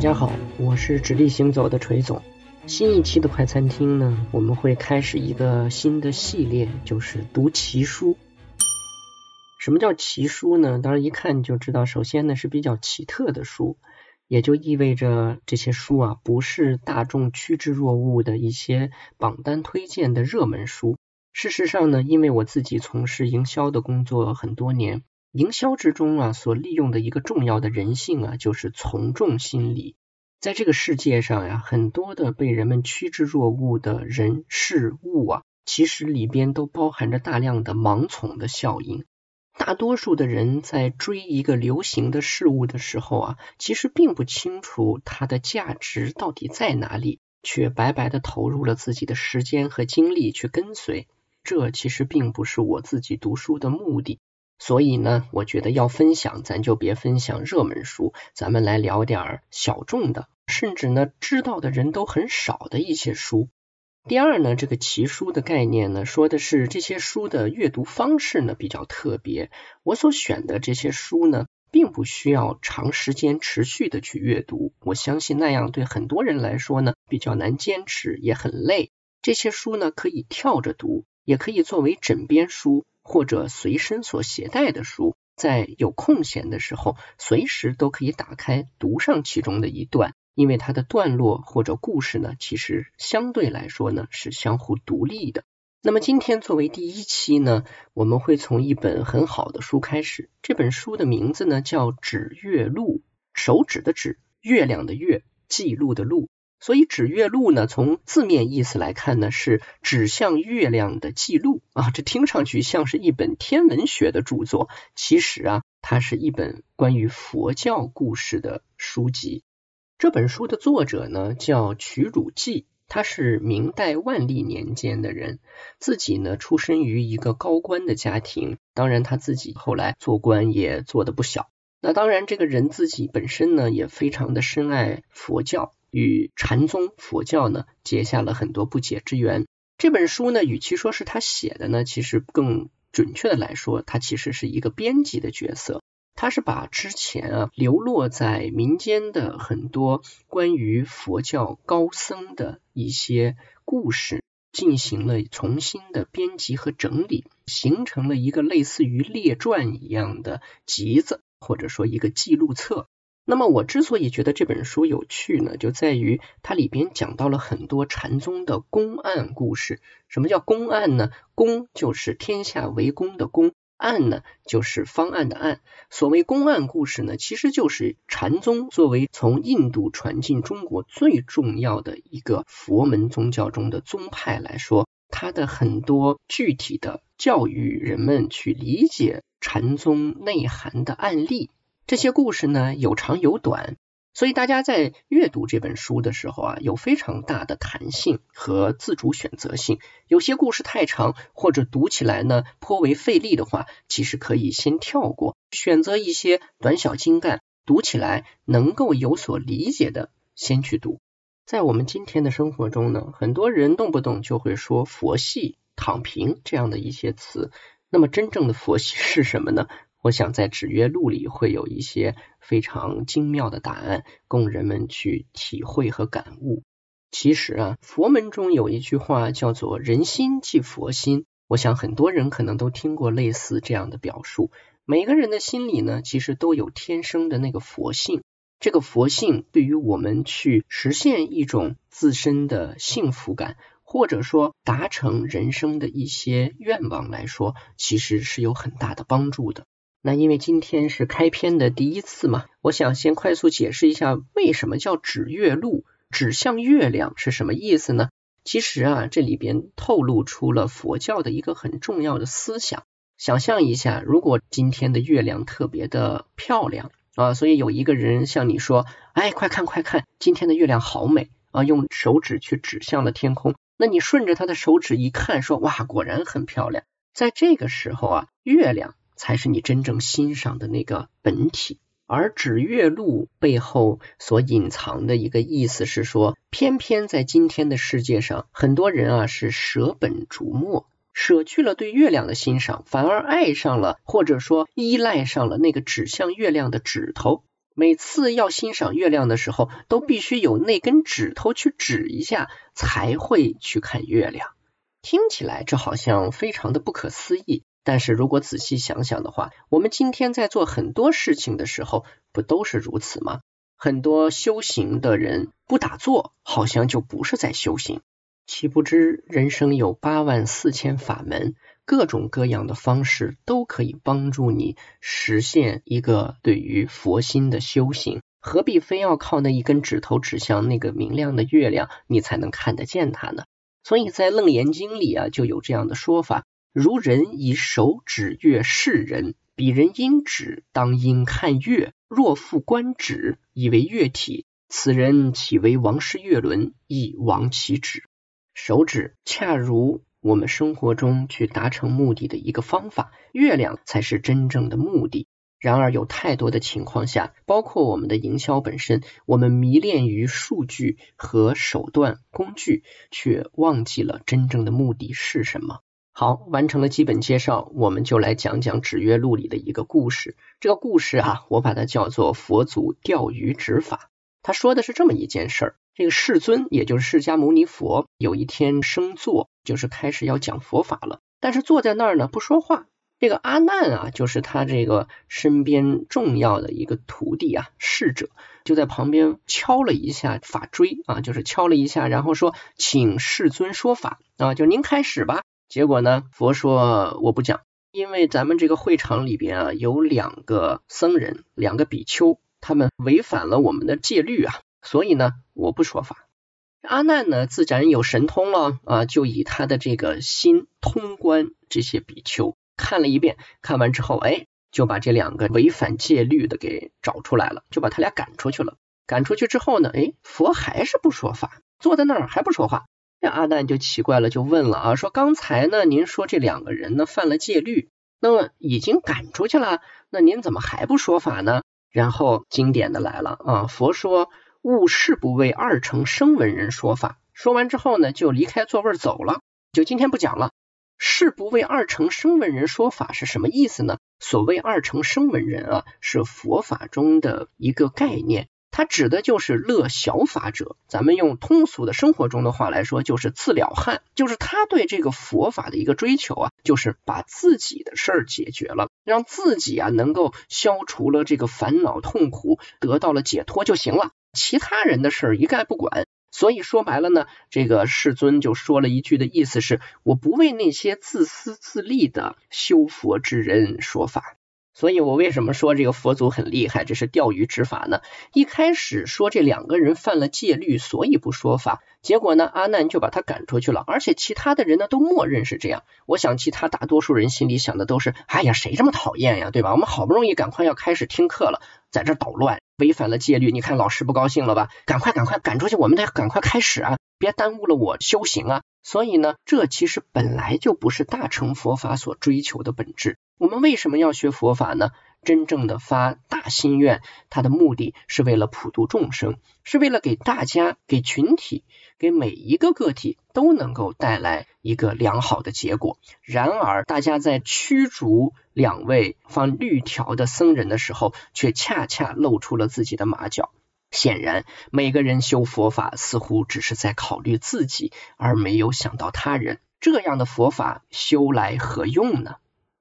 大家好，我是直立行走的锤总。新一期的快餐厅呢，我们会开始一个新的系列，就是读奇书。什么叫奇书呢？当然一看就知道，首先呢是比较奇特的书，也就意味着这些书啊不是大众趋之若鹜的一些榜单推荐的热门书。事实上呢，因为我自己从事营销的工作很多年。营销之中啊，所利用的一个重要的人性啊，就是从众心理。在这个世界上呀，很多的被人们趋之若鹜的人事物啊，其实里边都包含着大量的盲从的效应。大多数的人在追一个流行的事物的时候啊，其实并不清楚它的价值到底在哪里，却白白的投入了自己的时间和精力去跟随。这其实并不是我自己读书的目的。所以呢，我觉得要分享，咱就别分享热门书，咱们来聊点儿小众的，甚至呢知道的人都很少的一些书。第二呢，这个奇书的概念呢，说的是这些书的阅读方式呢比较特别。我所选的这些书呢，并不需要长时间持续的去阅读，我相信那样对很多人来说呢比较难坚持，也很累。这些书呢可以跳着读，也可以作为枕边书。或者随身所携带的书，在有空闲的时候，随时都可以打开读上其中的一段，因为它的段落或者故事呢，其实相对来说呢是相互独立的。那么今天作为第一期呢，我们会从一本很好的书开始，这本书的名字呢叫《指月录》，手指的指，月亮的月，记录的录。所以指月录呢，从字面意思来看呢，是指向月亮的记录啊。这听上去像是一本天文学的著作，其实啊，它是一本关于佛教故事的书籍。这本书的作者呢叫瞿汝纪，他是明代万历年间的人，自己呢出身于一个高官的家庭，当然他自己后来做官也做的不小。那当然，这个人自己本身呢也非常的深爱佛教。与禅宗佛教呢结下了很多不解之缘。这本书呢，与其说是他写的呢，其实更准确的来说，他其实是一个编辑的角色。他是把之前啊流落在民间的很多关于佛教高僧的一些故事，进行了重新的编辑和整理，形成了一个类似于列传一样的集子，或者说一个记录册。那么我之所以觉得这本书有趣呢，就在于它里边讲到了很多禅宗的公案故事。什么叫公案呢？公就是天下为公的公，案呢就是方案的案。所谓公案故事呢，其实就是禅宗作为从印度传进中国最重要的一个佛门宗教中的宗派来说，它的很多具体的教育人们去理解禅宗内涵的案例。这些故事呢有长有短，所以大家在阅读这本书的时候啊，有非常大的弹性和自主选择性。有些故事太长或者读起来呢颇为费力的话，其实可以先跳过，选择一些短小精干、读起来能够有所理解的先去读。在我们今天的生活中呢，很多人动不动就会说“佛系”“躺平”这样的一些词。那么真正的佛系是什么呢？我想在指月录里会有一些非常精妙的答案，供人们去体会和感悟。其实啊，佛门中有一句话叫做“人心即佛心”，我想很多人可能都听过类似这样的表述。每个人的心里呢，其实都有天生的那个佛性。这个佛性对于我们去实现一种自身的幸福感，或者说达成人生的一些愿望来说，其实是有很大的帮助的。那因为今天是开篇的第一次嘛，我想先快速解释一下为什么叫指月录，指向月亮是什么意思呢？其实啊，这里边透露出了佛教的一个很重要的思想。想象一下，如果今天的月亮特别的漂亮啊，所以有一个人向你说，哎，快看快看，今天的月亮好美啊，用手指去指向了天空，那你顺着他的手指一看，说哇，果然很漂亮。在这个时候啊，月亮。才是你真正欣赏的那个本体，而指月录背后所隐藏的一个意思是说，偏偏在今天的世界上，很多人啊是舍本逐末，舍去了对月亮的欣赏，反而爱上了或者说依赖上了那个指向月亮的指头。每次要欣赏月亮的时候，都必须有那根指头去指一下，才会去看月亮。听起来这好像非常的不可思议，但是如果仔细想想的话，我们今天在做很多事情的时候，不都是如此吗？很多修行的人不打坐，好像就不是在修行。岂不知人生有八万四千法门，各种各样的方式都可以帮助你实现一个对于佛心的修行。何必非要靠那一根指头指向那个明亮的月亮，你才能看得见它呢？所以在《楞严经》里啊，就有这样的说法：如人以手指月示人，彼人因指当因看月。若复观指，以为月体，此人岂为王师月轮，亦亡其指。手指恰如我们生活中去达成目的的一个方法，月亮才是真正的目的。然而有太多的情况下，包括我们的营销本身，我们迷恋于数据和手段工具，却忘记了真正的目的是什么。好，完成了基本介绍，我们就来讲讲《指月录》里的一个故事。这个故事啊，我把它叫做佛祖钓鱼指法。他说的是这么一件事儿。这个世尊，也就是释迦牟尼佛，有一天升座，就是开始要讲佛法了。但是坐在那儿呢，不说话。这个阿难啊，就是他这个身边重要的一个徒弟啊，侍者，就在旁边敲了一下法锥啊，就是敲了一下，然后说：“请世尊说法啊，就您开始吧。”结果呢，佛说：“我不讲，因为咱们这个会场里边啊，有两个僧人，两个比丘，他们违反了我们的戒律啊。”所以呢，我不说法。阿难呢，自然有神通了啊，就以他的这个心通关这些比丘，看了一遍，看完之后，哎，就把这两个违反戒律的给找出来了，就把他俩赶出去了。赶出去之后呢，哎，佛还是不说法，坐在那儿还不说话。这阿难就奇怪了，就问了啊，说刚才呢，您说这两个人呢犯了戒律，那么已经赶出去了，那您怎么还不说法呢？然后经典的来了啊，佛说。勿誓不为二乘声闻人说法。说完之后呢，就离开座位走了。就今天不讲了。誓不为二乘声闻人说法是什么意思呢？所谓二乘声闻人啊，是佛法中的一个概念，它指的就是乐小法者。咱们用通俗的生活中的话来说，就是自了汉，就是他对这个佛法的一个追求啊，就是把自己的事儿解决了，让自己啊能够消除了这个烦恼痛苦，得到了解脱就行了。其他人的事儿一概不管，所以说白了呢，这个世尊就说了一句的意思是：我不为那些自私自利的修佛之人说法。所以我为什么说这个佛祖很厉害？这是钓鱼执法呢？一开始说这两个人犯了戒律，所以不说法。结果呢，阿难就把他赶出去了。而且其他的人呢，都默认是这样。我想其他大多数人心里想的都是：哎呀，谁这么讨厌呀？对吧？我们好不容易赶快要开始听课了，在这捣乱，违反了戒律。你看老师不高兴了吧？赶快赶快赶出去，我们得赶快开始啊！别耽误了我修行啊！所以呢，这其实本来就不是大乘佛法所追求的本质。我们为什么要学佛法呢？真正的发大心愿，它的目的是为了普度众生，是为了给大家、给群体、给每一个个体都能够带来一个良好的结果。然而，大家在驱逐两位放绿条的僧人的时候，却恰恰露出了自己的马脚。显然，每个人修佛法似乎只是在考虑自己，而没有想到他人。这样的佛法修来何用呢？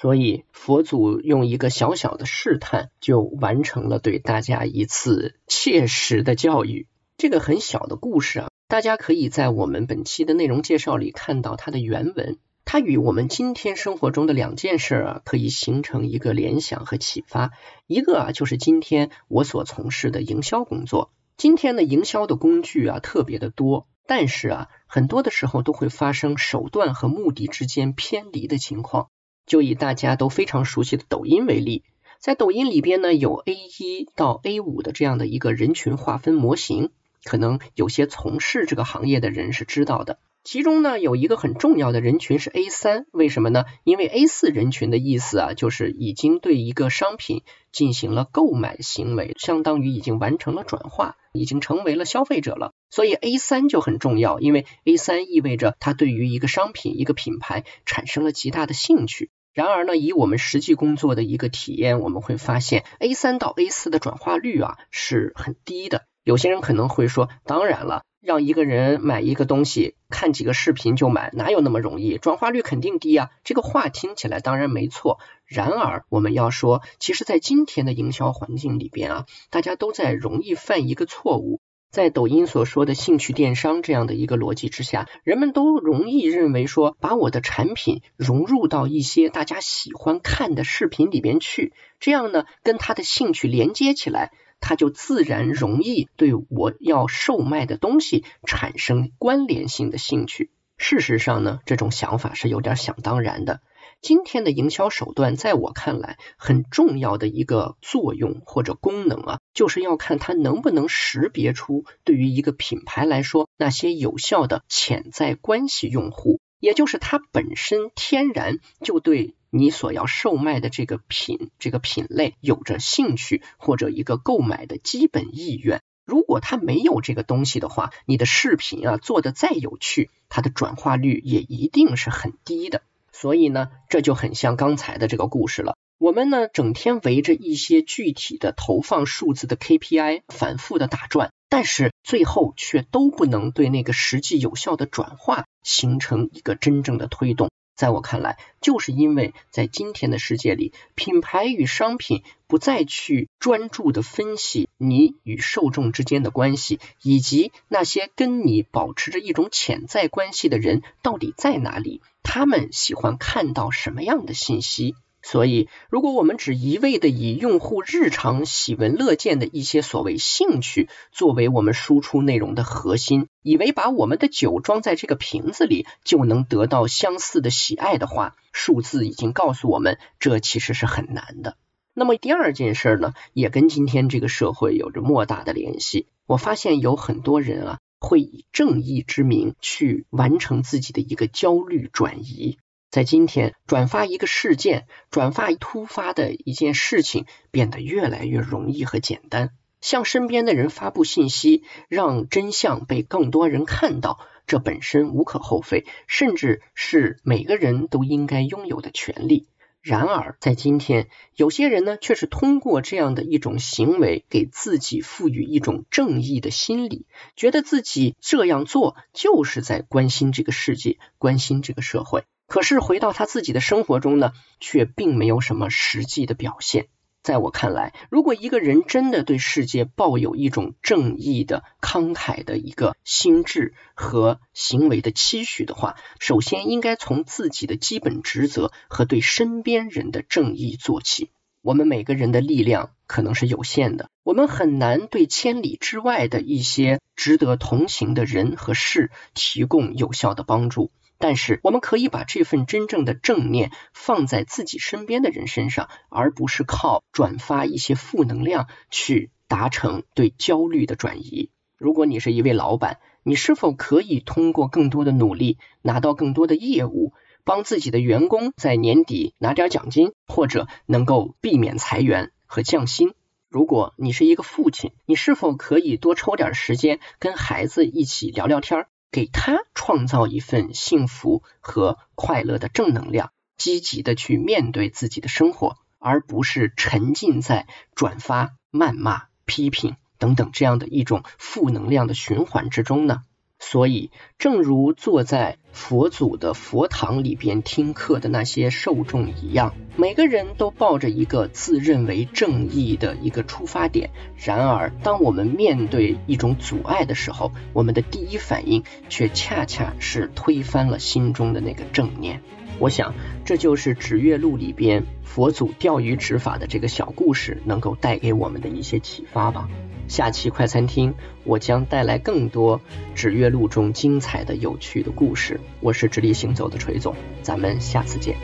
所以，佛祖用一个小小的试探，就完成了对大家一次切实的教育。这个很小的故事啊，大家可以在我们本期的内容介绍里看到它的原文。它与我们今天生活中的两件事啊，可以形成一个联想和启发。一个啊，就是今天我所从事的营销工作。今天的营销的工具啊，特别的多，但是啊，很多的时候都会发生手段和目的之间偏离的情况。就以大家都非常熟悉的抖音为例，在抖音里边呢，有 A 一到 A 五的这样的一个人群划分模型，可能有些从事这个行业的人是知道的。其中呢，有一个很重要的人群是 A 三，为什么呢？因为 A 四人群的意思啊，就是已经对一个商品进行了购买行为，相当于已经完成了转化，已经成为了消费者了。所以 A 三就很重要，因为 A 三意味着他对于一个商品、一个品牌产生了极大的兴趣。然而呢，以我们实际工作的一个体验，我们会发现 A 三到 A 四的转化率啊是很低的。有些人可能会说，当然了，让一个人买一个东西，看几个视频就买，哪有那么容易？转化率肯定低啊。这个话听起来当然没错。然而，我们要说，其实，在今天的营销环境里边啊，大家都在容易犯一个错误。在抖音所说的兴趣电商这样的一个逻辑之下，人们都容易认为说，把我的产品融入到一些大家喜欢看的视频里边去，这样呢，跟他的兴趣连接起来，他就自然容易对我要售卖的东西产生关联性的兴趣。事实上呢，这种想法是有点想当然的。今天的营销手段，在我看来，很重要的一个作用或者功能啊，就是要看它能不能识别出对于一个品牌来说那些有效的潜在关系用户，也就是它本身天然就对你所要售卖的这个品这个品类有着兴趣或者一个购买的基本意愿。如果它没有这个东西的话，你的视频啊做的再有趣，它的转化率也一定是很低的。所以呢，这就很像刚才的这个故事了。我们呢，整天围着一些具体的投放数字的 KPI 反复的打转，但是最后却都不能对那个实际有效的转化形成一个真正的推动。在我看来，就是因为在今天的世界里，品牌与商品不再去专注的分析你与受众之间的关系，以及那些跟你保持着一种潜在关系的人到底在哪里，他们喜欢看到什么样的信息。所以，如果我们只一味的以用户日常喜闻乐见的一些所谓兴趣作为我们输出内容的核心，以为把我们的酒装在这个瓶子里就能得到相似的喜爱的话，数字已经告诉我们，这其实是很难的。那么第二件事呢，也跟今天这个社会有着莫大的联系。我发现有很多人啊，会以正义之名去完成自己的一个焦虑转移。在今天，转发一个事件，转发突发的一件事情，变得越来越容易和简单。向身边的人发布信息，让真相被更多人看到，这本身无可厚非，甚至是每个人都应该拥有的权利。然而，在今天，有些人呢，却是通过这样的一种行为，给自己赋予一种正义的心理，觉得自己这样做就是在关心这个世界，关心这个社会。可是回到他自己的生活中呢，却并没有什么实际的表现。在我看来，如果一个人真的对世界抱有一种正义的、慷慨的一个心智和行为的期许的话，首先应该从自己的基本职责和对身边人的正义做起。我们每个人的力量可能是有限的，我们很难对千里之外的一些值得同情的人和事提供有效的帮助。但是，我们可以把这份真正的正念放在自己身边的人身上，而不是靠转发一些负能量去达成对焦虑的转移。如果你是一位老板，你是否可以通过更多的努力拿到更多的业务，帮自己的员工在年底拿点奖金，或者能够避免裁员和降薪？如果你是一个父亲，你是否可以多抽点时间跟孩子一起聊聊天？给他创造一份幸福和快乐的正能量，积极的去面对自己的生活，而不是沉浸在转发、谩骂、批评等等这样的一种负能量的循环之中呢？所以，正如坐在佛祖的佛堂里边听课的那些受众一样，每个人都抱着一个自认为正义的一个出发点。然而，当我们面对一种阻碍的时候，我们的第一反应却恰恰是推翻了心中的那个正念。我想，这就是《指月录》里边佛祖钓鱼执法的这个小故事能够带给我们的一些启发吧。下期快餐厅，我将带来更多《纸月录》中精彩的、有趣的故事。我是直立行走的锤总，咱们下次见。